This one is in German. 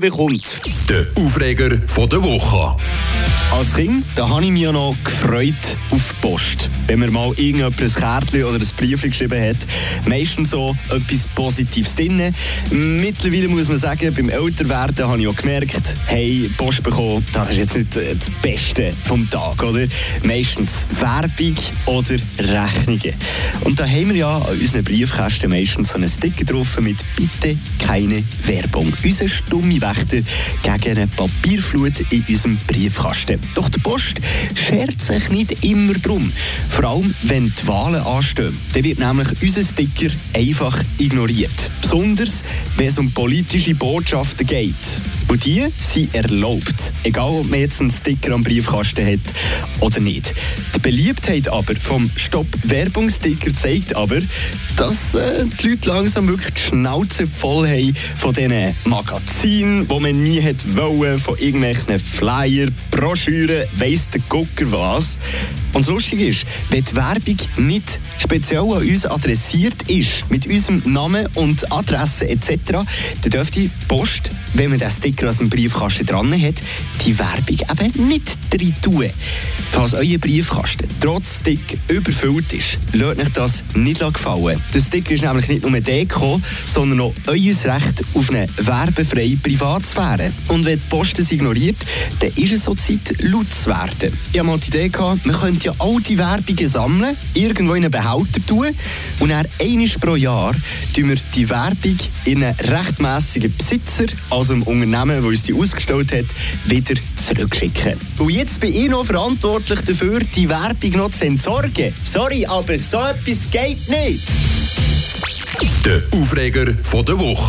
bekommt. Der Aufreger von der Woche. Als Kind da habe ich mich ja noch gefreut auf die Post. Wenn man mal irgendjemand ein Kärtchen oder ein Brief geschrieben hat, meistens so etwas Positives drin. Mittlerweile muss man sagen, beim Älterwerden habe ich auch gemerkt, hey, Post bekommen, das ist jetzt nicht das Beste vom Tag, oder? Meistens Werbung oder Rechnungen. Und da haben wir ja an unseren Briefkästen meistens so einen Sticker drauf mit «Bitte keine Werbung». Unser stumme Wächter gegen eine Papierflut in unserem Briefkasten. Doch die Post schert sich nicht immer drum. Vor allem, wenn die Wahlen anstehen. Dann wird nämlich unser Sticker einfach ignoriert. Besonders, wenn es um politische Botschaften geht. Und die sind erlaubt. Egal, ob man jetzt einen Sticker am Briefkasten hat oder nicht. Die Beliebtheit aber vom Stopp-Werbungssticker zeigt aber, dass äh, die Leute langsam wirklich die Schnauze voll haben von diesen Magazinen, die man nie hätte wollen, von irgendwelchen Flyer, Broschüren, weiss der Gucker was. Und das Lustige ist, wenn die Werbung nicht speziell an uns adressiert ist, mit unserem Namen und Adresse etc., dann dürfte die Post, wenn man den Sticker aus dem Briefkasten dran hat, die Werbung eben nicht drin tun. Falls euer Briefkasten trotz Stick überfüllt ist, lasst euch das nicht gefallen. Der Sticker ist nämlich nicht nur Deko, sondern auch euer Recht auf eine werbefreie Privatsphäre. Und wenn die Post es ignoriert, dann ist es so Zeit, laut zu werden. Ich hatte mal die Idee, gehabt, man könnte ja all die Werbungen sammeln, irgendwo in einen Behälter tun und dann einmal pro Jahr tun wir die Werbung in einen rechtmässigen Besitzer, also einem Unternehmen, das uns die ausgestellt hat, wieder zurückschicken. Und jetzt bin ich noch verantwortlich dafür, die Werbung noch zu entsorgen. Sorry, aber so etwas geht nicht. Der Aufreger von der Woche.